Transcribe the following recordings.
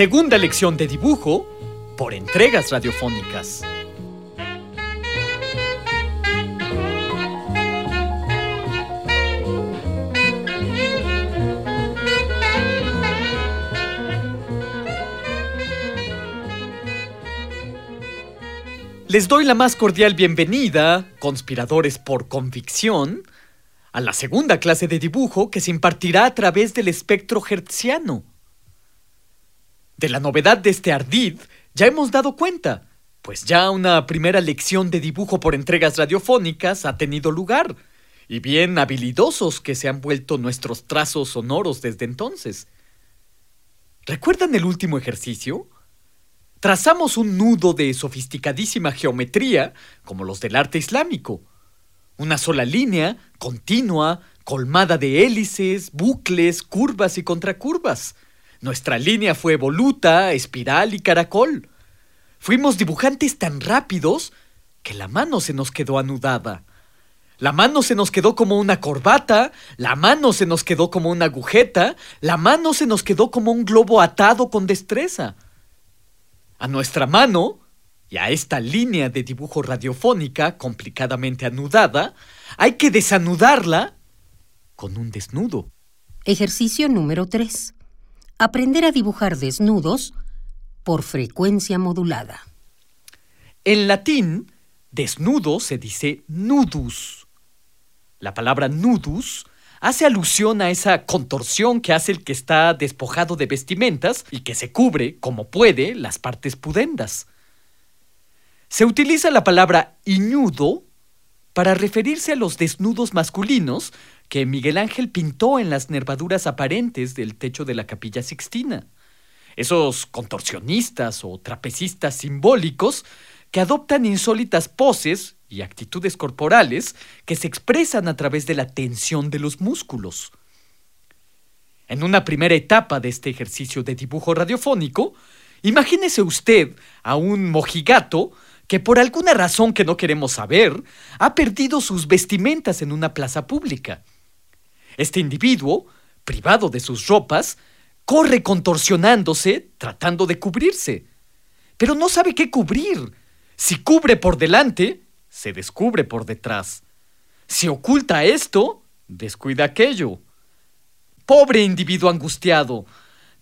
Segunda lección de dibujo por entregas radiofónicas. Les doy la más cordial bienvenida, conspiradores por convicción, a la segunda clase de dibujo que se impartirá a través del espectro hertziano. De la novedad de este ardid ya hemos dado cuenta, pues ya una primera lección de dibujo por entregas radiofónicas ha tenido lugar, y bien habilidosos que se han vuelto nuestros trazos sonoros desde entonces. ¿Recuerdan el último ejercicio? Trazamos un nudo de sofisticadísima geometría, como los del arte islámico. Una sola línea, continua, colmada de hélices, bucles, curvas y contracurvas. Nuestra línea fue voluta, espiral y caracol. Fuimos dibujantes tan rápidos que la mano se nos quedó anudada. La mano se nos quedó como una corbata, la mano se nos quedó como una agujeta, la mano se nos quedó como un globo atado con destreza. A nuestra mano, y a esta línea de dibujo radiofónica complicadamente anudada, hay que desanudarla con un desnudo. Ejercicio número 3. Aprender a dibujar desnudos por frecuencia modulada. En latín, desnudo se dice nudus. La palabra nudus hace alusión a esa contorsión que hace el que está despojado de vestimentas y que se cubre, como puede, las partes pudendas. Se utiliza la palabra iñudo para referirse a los desnudos masculinos que Miguel Ángel pintó en las nervaduras aparentes del techo de la capilla sixtina. Esos contorsionistas o trapecistas simbólicos que adoptan insólitas poses y actitudes corporales que se expresan a través de la tensión de los músculos. En una primera etapa de este ejercicio de dibujo radiofónico, imagínese usted a un mojigato que por alguna razón que no queremos saber, ha perdido sus vestimentas en una plaza pública. Este individuo, privado de sus ropas, corre contorsionándose, tratando de cubrirse. Pero no sabe qué cubrir. Si cubre por delante, se descubre por detrás. Si oculta esto, descuida aquello. Pobre individuo angustiado.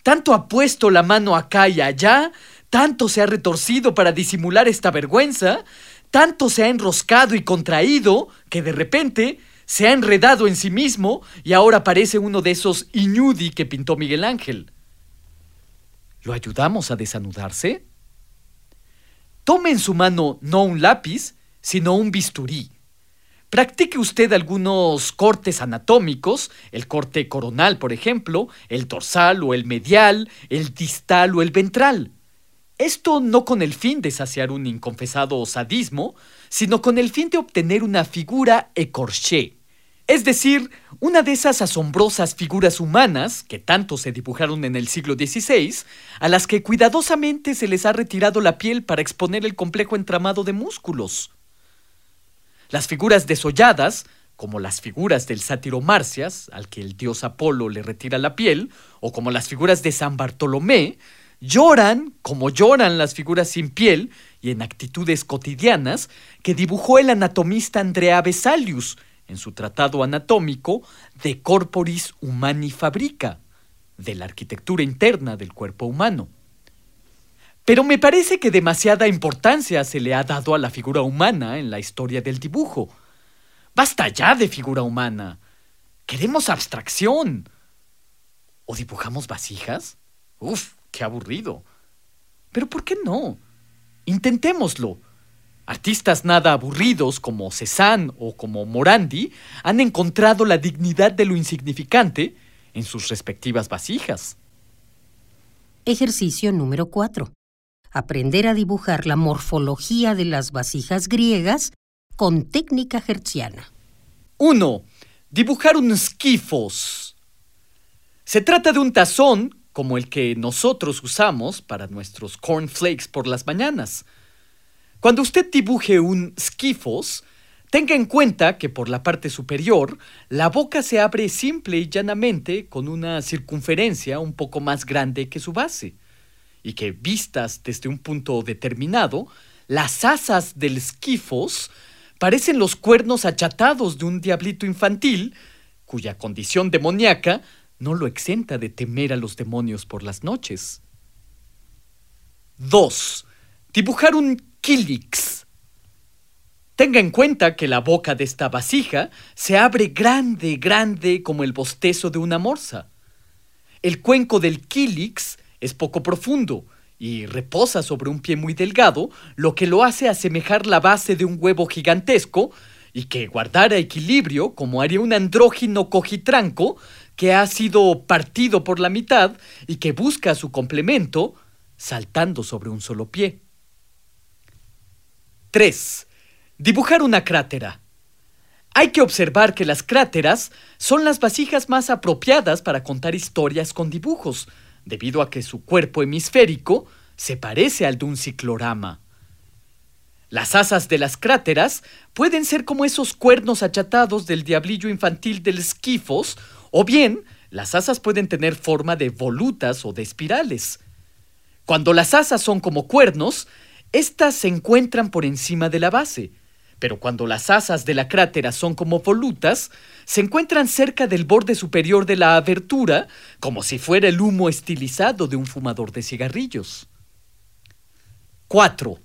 Tanto ha puesto la mano acá y allá, tanto se ha retorcido para disimular esta vergüenza, tanto se ha enroscado y contraído, que de repente se ha enredado en sí mismo y ahora parece uno de esos iñudi que pintó Miguel Ángel. ¿Lo ayudamos a desanudarse? Tome en su mano no un lápiz, sino un bisturí. Practique usted algunos cortes anatómicos, el corte coronal, por ejemplo, el dorsal o el medial, el distal o el ventral. Esto no con el fin de saciar un inconfesado sadismo, sino con el fin de obtener una figura écorché, es decir, una de esas asombrosas figuras humanas que tanto se dibujaron en el siglo XVI, a las que cuidadosamente se les ha retirado la piel para exponer el complejo entramado de músculos. Las figuras desolladas, como las figuras del sátiro Marcias, al que el dios Apolo le retira la piel, o como las figuras de San Bartolomé, lloran como lloran las figuras sin piel y en actitudes cotidianas que dibujó el anatomista Andrea Vesalius en su tratado anatómico De Corporis Humani Fabrica, de la arquitectura interna del cuerpo humano. Pero me parece que demasiada importancia se le ha dado a la figura humana en la historia del dibujo. Basta ya de figura humana. Queremos abstracción. ¿O dibujamos vasijas? Uf, qué aburrido. Pero ¿por qué no? Intentémoslo. Artistas nada aburridos como Cézanne o como Morandi han encontrado la dignidad de lo insignificante en sus respectivas vasijas. Ejercicio número 4. Aprender a dibujar la morfología de las vasijas griegas con técnica hertziana. 1. Dibujar un skifos. Se trata de un tazón como el que nosotros usamos para nuestros cornflakes por las mañanas. Cuando usted dibuje un skifos, tenga en cuenta que por la parte superior la boca se abre simple y llanamente con una circunferencia un poco más grande que su base, y que vistas desde un punto determinado, las asas del skifos parecen los cuernos achatados de un diablito infantil, cuya condición demoníaca no lo exenta de temer a los demonios por las noches. 2. Dibujar un kilix. Tenga en cuenta que la boca de esta vasija se abre grande, grande como el bostezo de una morsa. El cuenco del kilix es poco profundo y reposa sobre un pie muy delgado, lo que lo hace asemejar la base de un huevo gigantesco y que guardara equilibrio como haría un andrógino cojitranco que ha sido partido por la mitad y que busca su complemento saltando sobre un solo pie. 3. Dibujar una crátera. Hay que observar que las cráteras son las vasijas más apropiadas para contar historias con dibujos, debido a que su cuerpo hemisférico se parece al de un ciclorama. Las asas de las cráteras pueden ser como esos cuernos achatados del diablillo infantil del esquifos, o bien las asas pueden tener forma de volutas o de espirales. Cuando las asas son como cuernos, estas se encuentran por encima de la base, pero cuando las asas de la crátera son como volutas, se encuentran cerca del borde superior de la abertura, como si fuera el humo estilizado de un fumador de cigarrillos. 4.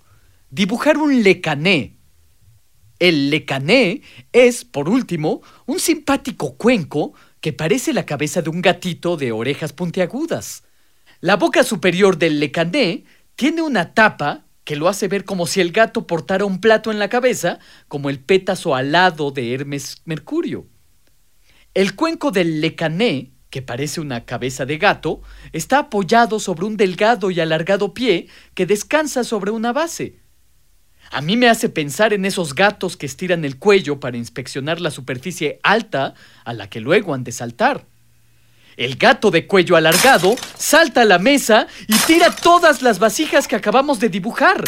Dibujar un lecané. El lecané es, por último, un simpático cuenco que parece la cabeza de un gatito de orejas puntiagudas. La boca superior del lecané tiene una tapa que lo hace ver como si el gato portara un plato en la cabeza, como el pétaso alado de Hermes Mercurio. El cuenco del lecané, que parece una cabeza de gato, está apoyado sobre un delgado y alargado pie que descansa sobre una base. A mí me hace pensar en esos gatos que estiran el cuello para inspeccionar la superficie alta a la que luego han de saltar. El gato de cuello alargado salta a la mesa y tira todas las vasijas que acabamos de dibujar.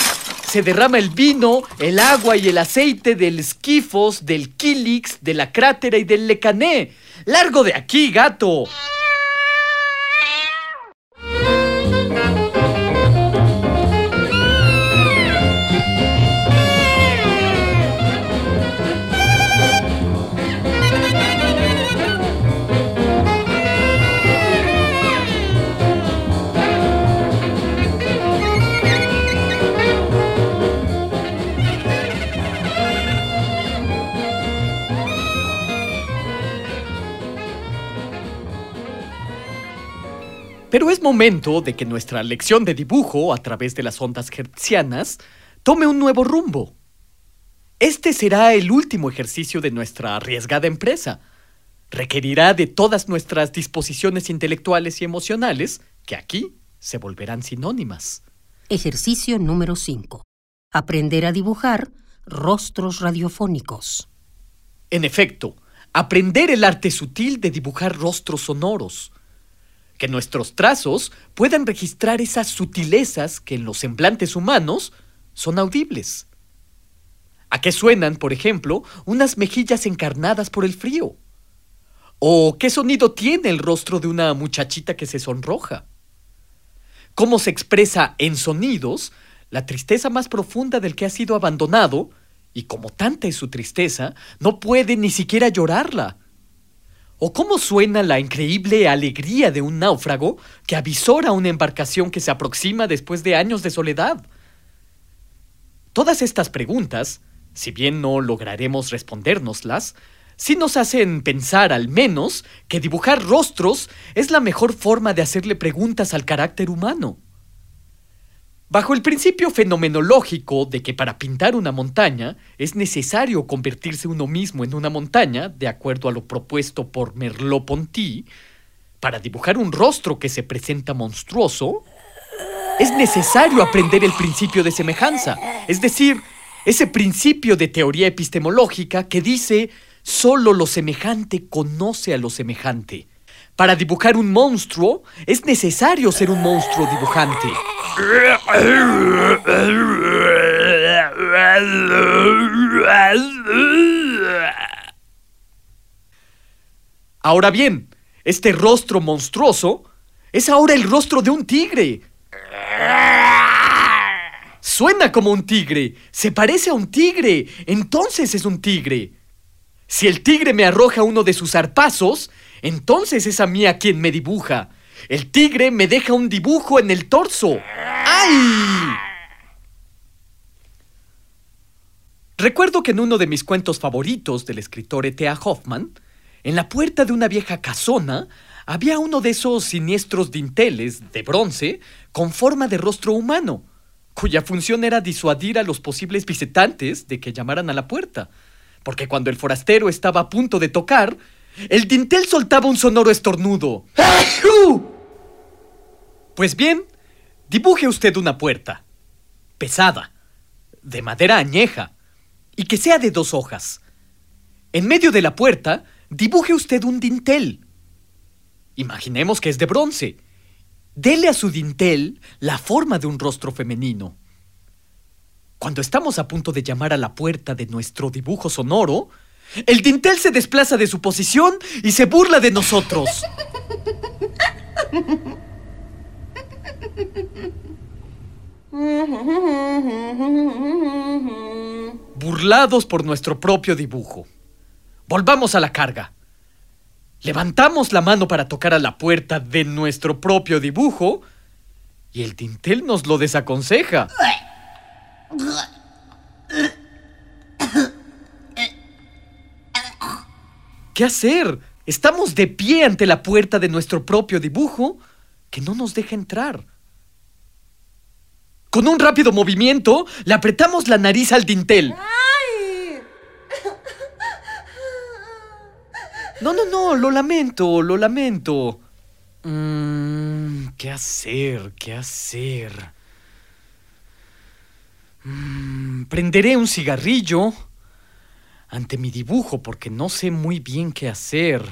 Se derrama el vino, el agua y el aceite del esquifos, del kilix, de la crátera y del lecané. ¡Largo de aquí, gato! Pero es momento de que nuestra lección de dibujo a través de las ondas hertzianas tome un nuevo rumbo. Este será el último ejercicio de nuestra arriesgada empresa. Requerirá de todas nuestras disposiciones intelectuales y emocionales, que aquí se volverán sinónimas. Ejercicio número 5. Aprender a dibujar rostros radiofónicos. En efecto, aprender el arte sutil de dibujar rostros sonoros que nuestros trazos puedan registrar esas sutilezas que en los semblantes humanos son audibles. ¿A qué suenan, por ejemplo, unas mejillas encarnadas por el frío? ¿O qué sonido tiene el rostro de una muchachita que se sonroja? ¿Cómo se expresa en sonidos la tristeza más profunda del que ha sido abandonado y como tanta es su tristeza, no puede ni siquiera llorarla? ¿O cómo suena la increíble alegría de un náufrago que avisora una embarcación que se aproxima después de años de soledad? Todas estas preguntas, si bien no lograremos respondérnoslas, sí nos hacen pensar al menos que dibujar rostros es la mejor forma de hacerle preguntas al carácter humano. Bajo el principio fenomenológico de que para pintar una montaña es necesario convertirse uno mismo en una montaña, de acuerdo a lo propuesto por Merleau-Ponty, para dibujar un rostro que se presenta monstruoso, es necesario aprender el principio de semejanza, es decir, ese principio de teoría epistemológica que dice solo lo semejante conoce a lo semejante. Para dibujar un monstruo es necesario ser un monstruo dibujante. Ahora bien, este rostro monstruoso es ahora el rostro de un tigre. Suena como un tigre, se parece a un tigre, entonces es un tigre. Si el tigre me arroja uno de sus zarpazos, entonces es a mí a quien me dibuja. El tigre me deja un dibujo en el torso. ¡Ay! Recuerdo que en uno de mis cuentos favoritos del escritor E.T.A. Hoffman, en la puerta de una vieja casona había uno de esos siniestros dinteles de bronce con forma de rostro humano, cuya función era disuadir a los posibles visitantes de que llamaran a la puerta, porque cuando el forastero estaba a punto de tocar, el dintel soltaba un sonoro estornudo. Pues bien, dibuje usted una puerta, pesada, de madera añeja, y que sea de dos hojas. En medio de la puerta, dibuje usted un dintel. Imaginemos que es de bronce. Dele a su dintel la forma de un rostro femenino. Cuando estamos a punto de llamar a la puerta de nuestro dibujo sonoro, el dintel se desplaza de su posición y se burla de nosotros. Burlados por nuestro propio dibujo. Volvamos a la carga. Levantamos la mano para tocar a la puerta de nuestro propio dibujo y el dintel nos lo desaconseja. ¿Qué hacer? Estamos de pie ante la puerta de nuestro propio dibujo que no nos deja entrar. Con un rápido movimiento, le apretamos la nariz al dintel. No, no, no, lo lamento, lo lamento. Mm, ¿Qué hacer? ¿Qué hacer? Mm, prenderé un cigarrillo ante mi dibujo porque no sé muy bien qué hacer.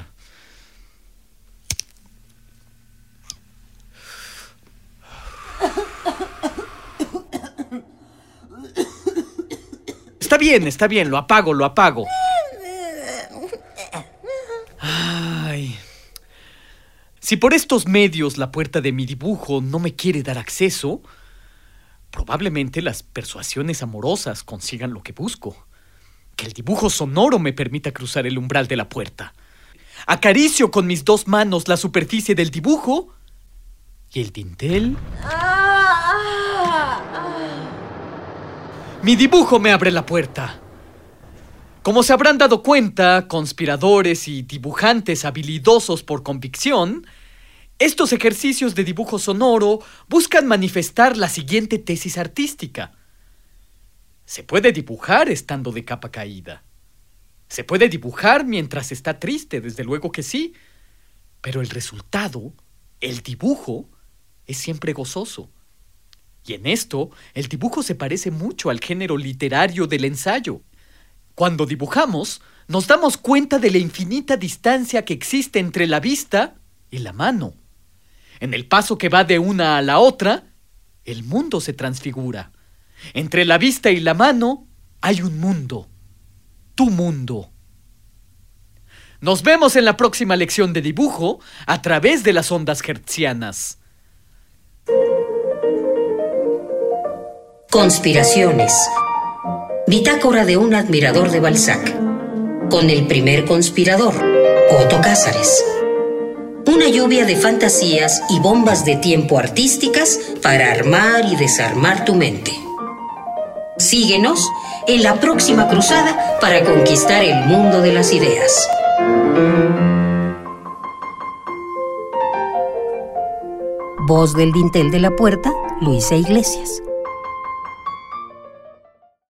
Está bien, está bien, lo apago, lo apago. Ay. Si por estos medios la puerta de mi dibujo no me quiere dar acceso, probablemente las persuasiones amorosas consigan lo que busco. El dibujo sonoro me permita cruzar el umbral de la puerta. Acaricio con mis dos manos la superficie del dibujo y el dintel. Mi dibujo me abre la puerta. Como se habrán dado cuenta, conspiradores y dibujantes habilidosos por convicción, estos ejercicios de dibujo sonoro buscan manifestar la siguiente tesis artística. Se puede dibujar estando de capa caída. Se puede dibujar mientras está triste, desde luego que sí. Pero el resultado, el dibujo, es siempre gozoso. Y en esto, el dibujo se parece mucho al género literario del ensayo. Cuando dibujamos, nos damos cuenta de la infinita distancia que existe entre la vista y la mano. En el paso que va de una a la otra, el mundo se transfigura. Entre la vista y la mano hay un mundo, tu mundo. Nos vemos en la próxima lección de dibujo a través de las ondas hertzianas. Conspiraciones. Bitácora de un admirador de Balzac. Con el primer conspirador, Otto Cázares. Una lluvia de fantasías y bombas de tiempo artísticas para armar y desarmar tu mente. Síguenos en la próxima cruzada para conquistar el mundo de las ideas. Voz del dintel de la puerta, Luisa Iglesias.